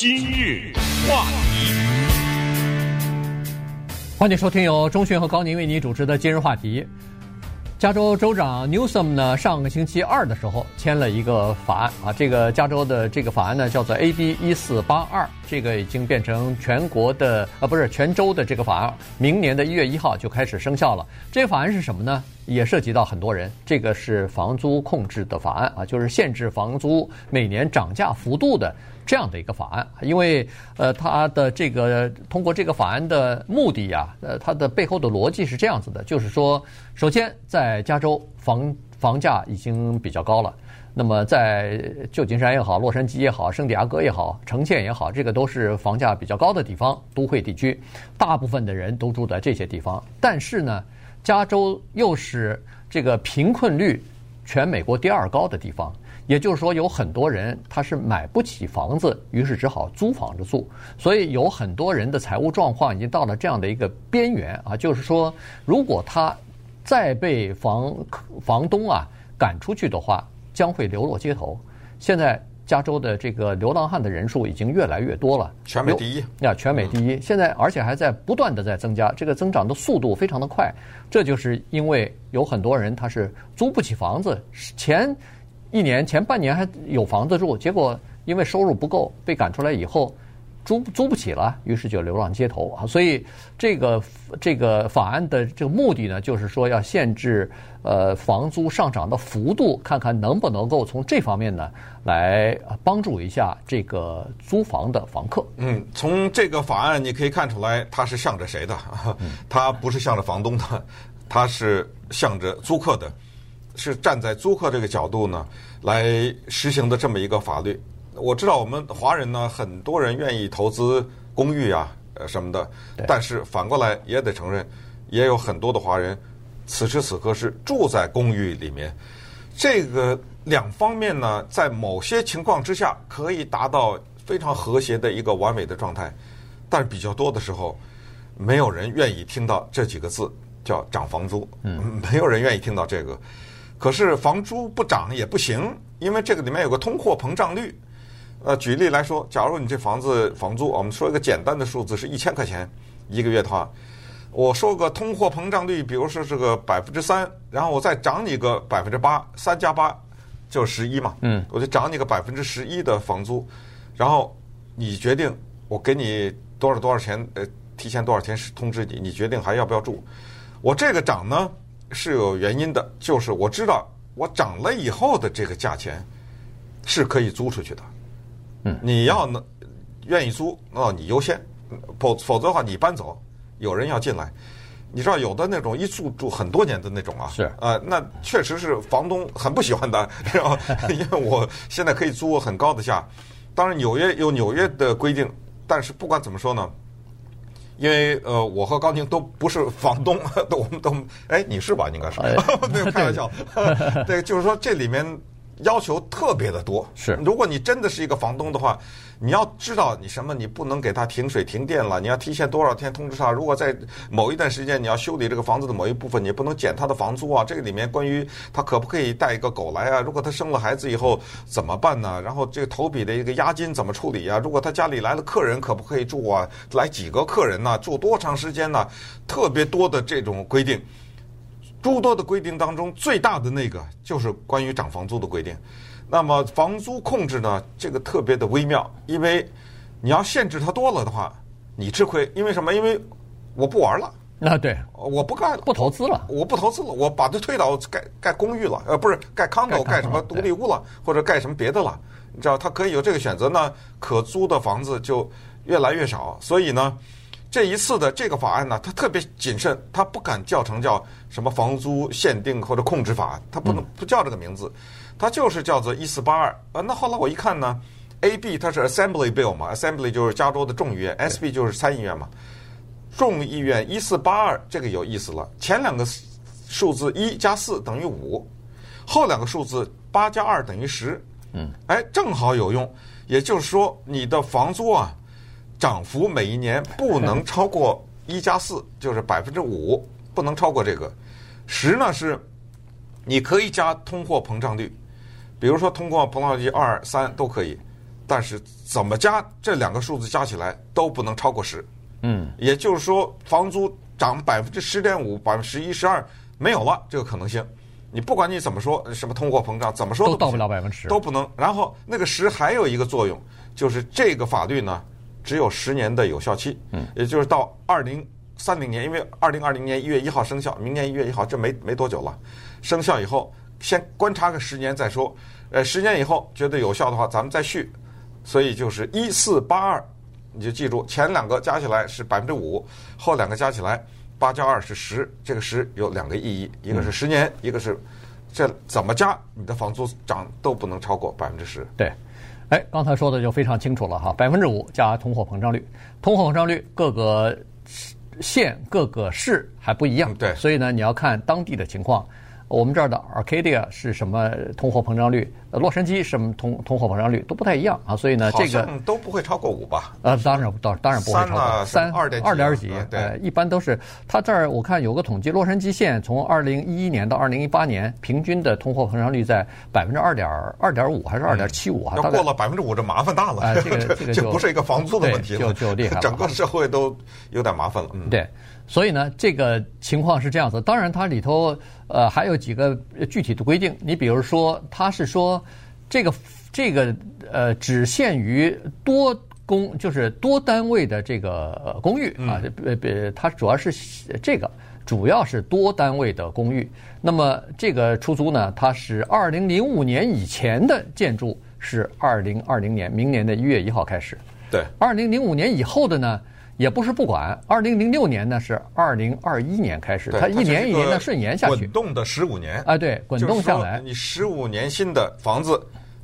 今日话题，欢迎收听由钟迅和高宁为您主持的今日话题。加州州长 Newsom 呢，上个星期二的时候签了一个法案啊，这个加州的这个法案呢叫做 AB 一四八二，这个已经变成全国的啊，不是全州的这个法案，明年的一月一号就开始生效了。这个法案是什么呢？也涉及到很多人，这个是房租控制的法案啊，就是限制房租每年涨价幅度的这样的一个法案。因为呃，它的这个通过这个法案的目的呀，呃，它的背后的逻辑是这样子的，就是说，首先在加州房房价已经比较高了，那么在旧金山也好，洛杉矶也好，圣地亚哥也好，城县也好，这个都是房价比较高的地方，都会地区，大部分的人都住在这些地方，但是呢。加州又是这个贫困率全美国第二高的地方，也就是说，有很多人他是买不起房子，于是只好租房子住。所以有很多人的财务状况已经到了这样的一个边缘啊，就是说，如果他再被房房东啊赶出去的话，将会流落街头。现在。加州的这个流浪汉的人数已经越来越多了，全美第一呀，全美第一。现在而且还在不断的在增加，这个增长的速度非常的快。这就是因为有很多人他是租不起房子，前一年前半年还有房子住，结果因为收入不够被赶出来以后。租租不起了，于是就流浪街头啊！所以这个这个法案的这个目的呢，就是说要限制呃房租上涨的幅度，看看能不能够从这方面呢来帮助一下这个租房的房客。嗯，从这个法案你可以看出来，它是向着谁的？它不是向着房东的，它是向着租客的，是站在租客这个角度呢来实行的这么一个法律。我知道我们华人呢，很多人愿意投资公寓啊，呃什么的。但是反过来也得承认，也有很多的华人，此时此刻是住在公寓里面。这个两方面呢，在某些情况之下可以达到非常和谐的一个完美的状态，但是比较多的时候，没有人愿意听到这几个字，叫涨房租。嗯，没有人愿意听到这个。可是房租不涨也不行，因为这个里面有个通货膨胀率。呃，举例来说，假如你这房子房租，我们说一个简单的数字是一千块钱一个月的话，我说个通货膨胀率，比如说是个百分之三，然后我再涨你个百分之八，三加八就是十一嘛，嗯，我就涨你个百分之十一的房租，然后你决定我给你多少多少钱，呃，提前多少钱通知你，你决定还要不要住。我这个涨呢是有原因的，就是我知道我涨了以后的这个价钱是可以租出去的。嗯，你要能愿意租，那你优先，否否则的话你搬走，有人要进来。你知道有的那种一住住很多年的那种啊，是啊，那确实是房东很不喜欢的，然后？因为我现在可以租很高的价。当然纽约有纽约的规定，但是不管怎么说呢，因为呃，我和高宁都不是房东，都我们都哎，你是吧？应该是，没有开玩笑。对，就是说这里面。要求特别的多，是。如果你真的是一个房东的话，你要知道你什么，你不能给他停水停电了，你要提前多少天通知他。如果在某一段时间你要修理这个房子的某一部分，你不能减他的房租啊。这个里面关于他可不可以带一个狗来啊？如果他生了孩子以后怎么办呢？然后这个投笔的一个押金怎么处理啊？如果他家里来了客人可不可以住啊？来几个客人呢？住多长时间呢？特别多的这种规定。诸多的规定当中，最大的那个就是关于涨房租的规定。那么房租控制呢，这个特别的微妙，因为你要限制它多了的话，你吃亏。因为什么？因为我不玩了。那，对，我不干了，不投资了，我不投资了，我把它推倒盖盖公寓了，呃，不是盖 condo，盖什么独立屋了，或者盖什么别的了。你知道，他可以有这个选择呢，可租的房子就越来越少。所以呢。这一次的这个法案呢，它特别谨慎，它不敢叫成叫什么房租限定或者控制法，它不能不叫这个名字，它就是叫做一四八二。呃，那后来我一看呢，AB 它是 Assembly Bill 嘛，Assembly 就是加州的众议院，SB 就是参议院嘛。众议院一四八二这个有意思了，前两个数字一加四等于五，后两个数字八加二等于十。嗯，哎，正好有用，也就是说你的房租啊。涨幅每一年不能超过一加四，就是百分之五，不能超过这个。十呢是，你可以加通货膨胀率，比如说通货膨胀率二三都可以，但是怎么加这两个数字加起来都不能超过十。嗯，也就是说，房租涨百分之十点五、百分之十一、十二没有了这个可能性。你不管你怎么说，什么通货膨胀，怎么说都到不了百分之十，都不能。然后那个十还有一个作用，就是这个法律呢只有十年的有效期，嗯，也就是到二零三零年，因为二零二零年一月一号生效，明年一月一号，这没没多久了，生效以后先观察个十年再说。呃，十年以后觉得有效的话，咱们再续。所以就是一四八二，你就记住前两个加起来是百分之五，后两个加起来。八加二是十，这个十有两个意义，一个是十年，嗯、一个是这怎么加，你的房租涨都不能超过百分之十。对，哎，刚才说的就非常清楚了哈，百分之五加通货膨胀率，通货膨胀率各个县各个市还不一样，对，所以呢，你要看当地的情况。我们这儿的 Arcadia 是什么通货膨胀率？洛杉矶什么通通货膨胀率都不太一样啊，所以呢，这个都不会超过五吧？呃，当然，当当然不会超过三二点二点几，对，一般都是。它这儿我看有个统计，洛杉矶县从二零一一年到二零一八年，平均的通货膨胀率在百分之二点二点五还是二点七五啊？要过了百分之五，这麻烦大了。这个 这个就不是一个房租的问题了，就就厉害了，整个社会都有点麻烦了。嗯对。所以呢，这个情况是这样子。当然，它里头呃还有几个具体的规定。你比如说，它是说这个这个呃只限于多公，就是多单位的这个公寓啊。呃呃，它主要是这个主要是多单位的公寓。那么这个出租呢，它是二零零五年以前的建筑是二零二零年明年的一月一号开始。对，二零零五年以后的呢。也不是不管，二零零六年呢是二零二一年开始，它一年一年的顺延下去，滚动的十五年啊，对，滚动下来，你十五年新的房子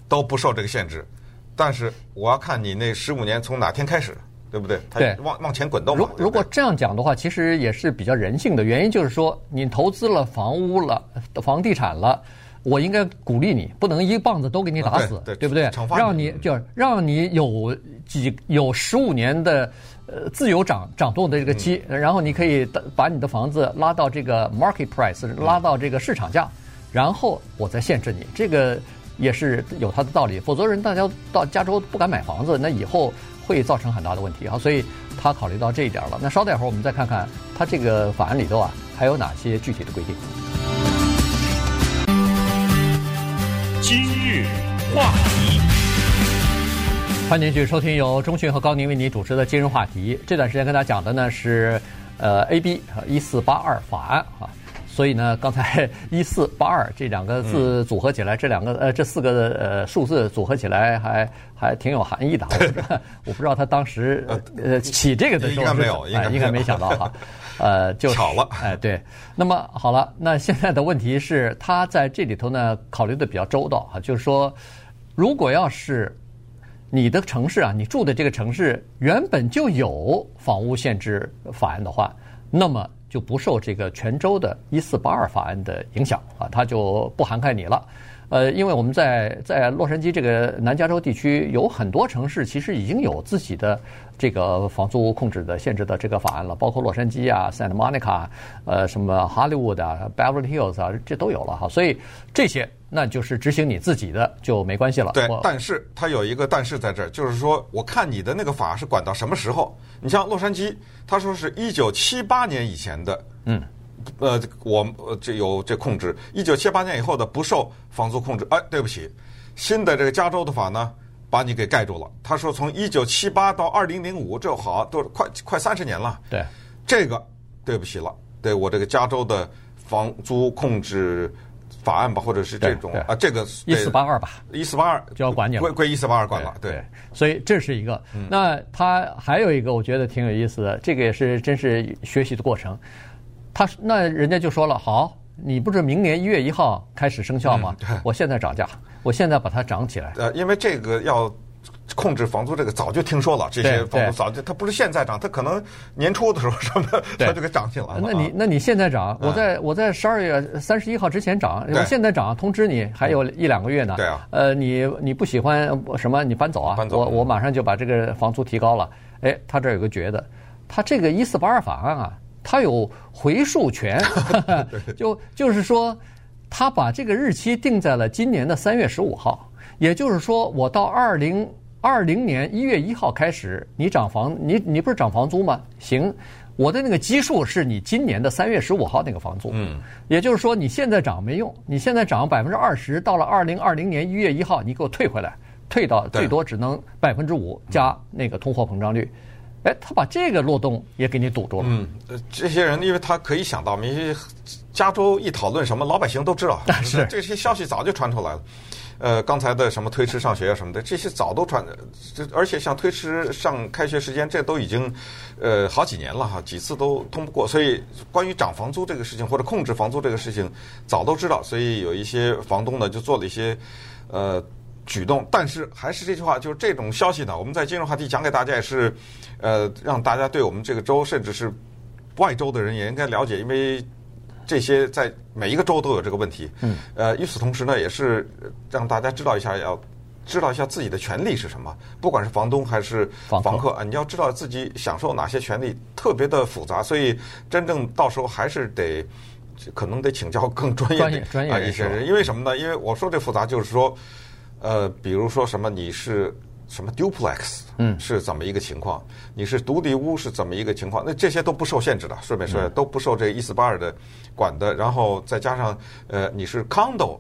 都不受这个限制，但是我要看你那十五年从哪天开始，对不对？对，往往前滚动。如如果这样讲的话，其实也是比较人性的，原因就是说，你投资了房屋了，房地产了，我应该鼓励你，不能一棒子都给你打死，对不对？让你就让你有几有十五年的。呃，自由涨涨动的这个期，嗯、然后你可以把你的房子拉到这个 market price，拉到这个市场价，然后我再限制你，这个也是有它的道理。否则人大家到加州不敢买房子，那以后会造成很大的问题啊。所以他考虑到这一点了。那稍待会儿我们再看看他这个法案里头啊，还有哪些具体的规定。今日话题。欢迎继续收听由钟讯和高宁为您主持的今日话题。这段时间跟大家讲的呢是，呃，AB 一四八二法案啊。所以呢，刚才 一四八二这两个字组合起来，嗯、这两个呃这四个呃数字组合起来还还挺有含义的。我不知道他当时呃起这个的时候应该没有，应该没，应该没想到哈。呃，就 巧了。哎，对。那么好了，那现在的问题是，他在这里头呢考虑的比较周到哈，就是说，如果要是。你的城市啊，你住的这个城市原本就有房屋限制法案的话，那么就不受这个泉州的一四八二法案的影响啊，它就不涵盖你了。呃，因为我们在在洛杉矶这个南加州地区有很多城市，其实已经有自己的这个房租控制的限制的这个法案了，包括洛杉矶啊、Santa Monica，呃，什么 Hollywood 啊、Beverly Hills 啊，这都有了哈。所以这些。那就是执行你自己的就没关系了。对，但是它有一个但是在这儿，就是说，我看你的那个法是管到什么时候？你像洛杉矶，他说是一九七八年以前的，嗯，呃，我这有这控制，一九七八年以后的不受房租控制。哎，对不起，新的这个加州的法呢，把你给盖住了。他说从一九七八到二零零五，这好都快快三十年了。对，这个对不起了，对我这个加州的房租控制。法案吧，或者是这种啊，这个一四八二吧，一四八二就要管你了，归归一四八二管了，对，对。所以这是一个。嗯、那他还有一个，我觉得挺有意思的，这个也是真是学习的过程。他那人家就说了，好，你不是明年一月一号开始生效吗？嗯、我现在涨价，我现在把它涨起来。呃，因为这个要。控制房租这个早就听说了，这些房租早就他不是现在涨，他可能年初的时候什么他 就给涨起来了。那你那你现在涨，我在我在十二月三十一号之前涨，我现在涨通知你还有一两个月呢。对啊。呃，你你不喜欢什么？你搬走啊！搬走。我我马上就把这个房租提高了。哎，他这有个诀的，他这个一四八二法案啊，他有回溯权，就就是说，他把这个日期定在了今年的三月十五号，也就是说，我到二零。二零年一月一号开始，你涨房，你你不是涨房租吗？行，我的那个基数是你今年的三月十五号那个房租。嗯，也就是说你现在涨没用，你现在涨百分之二十，到了二零二零年一月一号，你给我退回来，退到最多只能百分之五加那个通货膨胀率。哎，他把这个漏洞也给你堵住了。嗯，这些人因为他可以想到，因为加州一讨论什么，老百姓都知道，是这些消息早就传出来了。呃，刚才的什么推迟上学啊什么的，这些早都传，这而且像推迟上开学时间，这都已经呃好几年了哈，几次都通不过。所以关于涨房租这个事情或者控制房租这个事情，早都知道。所以有一些房东呢就做了一些呃。举动，但是还是这句话，就是这种消息呢，我们在金融话题讲给大家也是，呃，让大家对我们这个州，甚至是外州的人也应该了解，因为这些在每一个州都有这个问题。嗯。呃，与此同时呢，也是让大家知道一下，要知道一下自己的权利是什么，不管是房东还是房客，啊，你要知道自己享受哪些权利，特别的复杂，所以真正到时候还是得可能得请教更专业的专业一些人，因为什么呢？因为我说这复杂就是说。呃，比如说什么，你是什么 duplex，嗯，是怎么一个情况？你是独立屋是怎么一个情况？那这些都不受限制的，顺便说，嗯、都不受这一四八二的管的。然后再加上呃，你是 condo，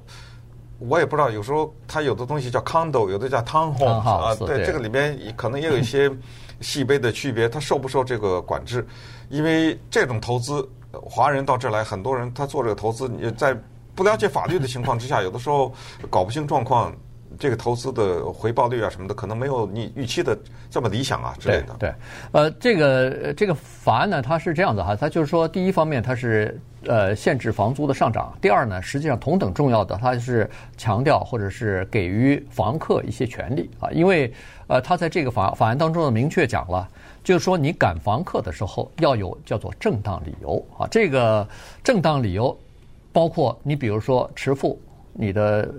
我也不知道，有时候它有的东西叫 condo，有的叫 townhome 啊。对，这个里面可能也有一些 细微的区别，它受不受这个管制？因为这种投资，华人到这来，很多人他做这个投资，你在不了解法律的情况之下，有的时候搞不清状况。这个投资的回报率啊什么的，可能没有你预期的这么理想啊之类的。对，呃，这个这个法案呢，它是这样子哈，它就是说，第一方面它是呃限制房租的上涨，第二呢，实际上同等重要的，它是强调或者是给予房客一些权利啊，因为呃，它在这个法法案当中呢，明确讲了，就是说你赶房客的时候要有叫做正当理由啊，这个正当理由包括你比如说迟付你的。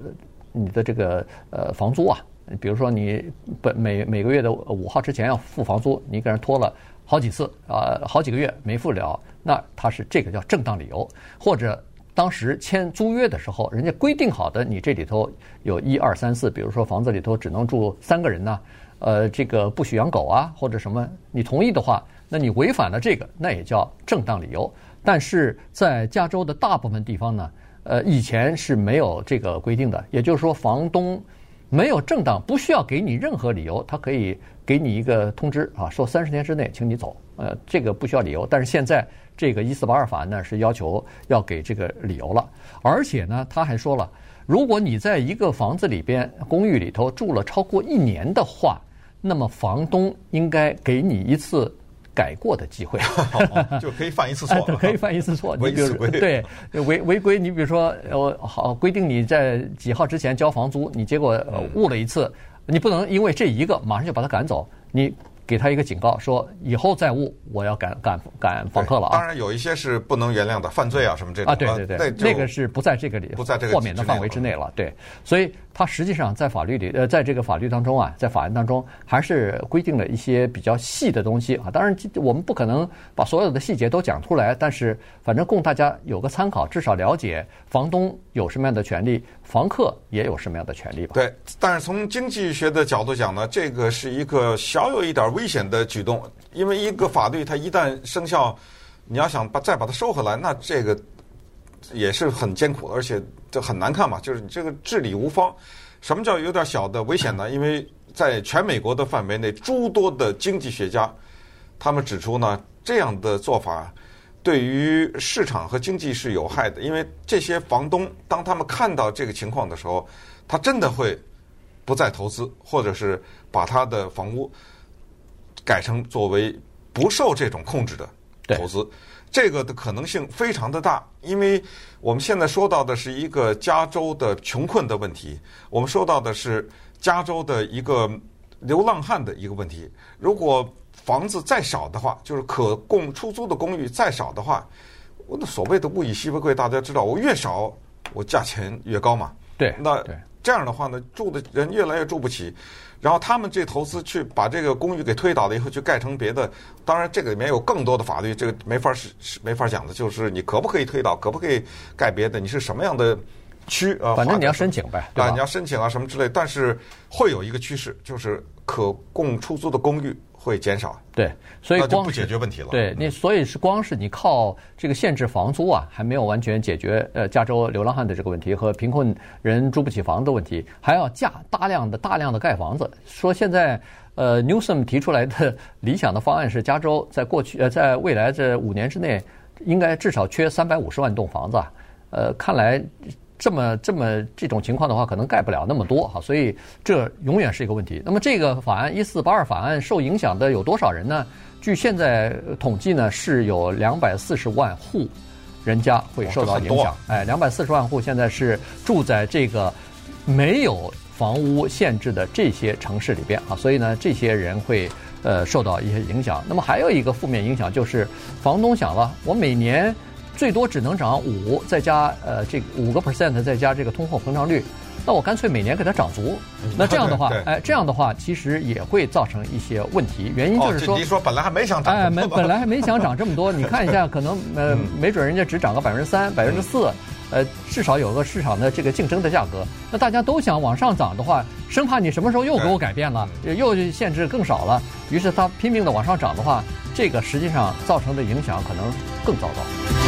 你的这个呃房租啊，比如说你本每每个月的五号之前要付房租，你给人拖了好几次啊，好几个月没付了，那他是这个叫正当理由，或者当时签租约的时候，人家规定好的，你这里头有一二三四，比如说房子里头只能住三个人呢，呃，这个不许养狗啊，或者什么，你同意的话，那你违反了这个，那也叫正当理由。但是在加州的大部分地方呢。呃，以前是没有这个规定的，也就是说，房东没有正当，不需要给你任何理由，他可以给你一个通知啊，说三十天之内请你走，呃，这个不需要理由。但是现在这个一四八二法案呢，是要求要给这个理由了，而且呢，他还说了，如果你在一个房子里边公寓里头住了超过一年的话，那么房东应该给你一次。改过的机会，就可以犯一次错，可以犯一次错。你比如对违违规，你比如说呃好规定你在几号之前交房租，你结果误了一次，你不能因为这一个马上就把他赶走，你。给他一个警告，说以后再误，我要赶赶赶房客了啊！当然有一些是不能原谅的，犯罪啊什么这种啊，对对对，那个是不在这个里，不在这个豁免的范围之内了。对，所以他实际上在法律里，呃，在这个法律当中啊，在法案当中还是规定了一些比较细的东西啊。当然，我们不可能把所有的细节都讲出来，但是反正供大家有个参考，至少了解房东有什么样的权利，房客也有什么样的权利吧。对，但是从经济学的角度讲呢，这个是一个小有一点。危险的举动，因为一个法律它一旦生效，你要想把再把它收回来，那这个也是很艰苦，而且这很难看嘛。就是你这个治理无方。什么叫有点小的危险呢？因为在全美国的范围内，诸多的经济学家他们指出呢，这样的做法对于市场和经济是有害的。因为这些房东当他们看到这个情况的时候，他真的会不再投资，或者是把他的房屋。改成作为不受这种控制的投资，这个的可能性非常的大，因为我们现在说到的是一个加州的穷困的问题，我们说到的是加州的一个流浪汉的一个问题。如果房子再少的话，就是可供出租的公寓再少的话，我的所谓的物以稀为贵，大家知道，我越少，我价钱越高嘛。对，那这样的话呢，住的人越来越住不起。然后他们这投资去把这个公寓给推倒了以后，去盖成别的。当然，这个里面有更多的法律，这个没法是是没法讲的。就是你可不可以推倒，可不可以盖别的？你是什么样的区啊，反正你要申请呗，对吧？你要申请啊什么之类，但是会有一个趋势，就是可供出租的公寓会减少。对，所以光就不解决问题了。对，那所以是光是你靠这个限制房租啊，还没有完全解决呃加州流浪汉的这个问题和贫困人租不起房的问题，还要架大量的大量的盖房子。说现在呃 Newsom 提出来的 理想的方案是，加州在过去呃在未来这五年之内，应该至少缺三百五十万栋房子啊。呃，看来。这么这么这种情况的话，可能盖不了那么多哈，所以这永远是一个问题。那么这个法案一四八二法案受影响的有多少人呢？据现在统计呢，是有两百四十万户人家会受到影响。哎，两百四十万户现在是住在这个没有房屋限制的这些城市里边啊，所以呢，这些人会呃受到一些影响。那么还有一个负面影响就是，房东想了，我每年。最多只能涨五，再加呃这五个 percent，再加这个通货膨胀率，那我干脆每年给它涨足。那这样的话，哎，这样的话其实也会造成一些问题。原因就是说，你说本来还没想涨，哎，没 本来还没想涨这么多。你看一下，可能呃没准人家只涨个百分之三、百分之四，呃，至少有个市场的这个竞争的价格。那大家都想往上涨的话，生怕你什么时候又给我改变了，又限制更少了，于是他拼命的往上涨的话，这个实际上造成的影响可能更糟糕。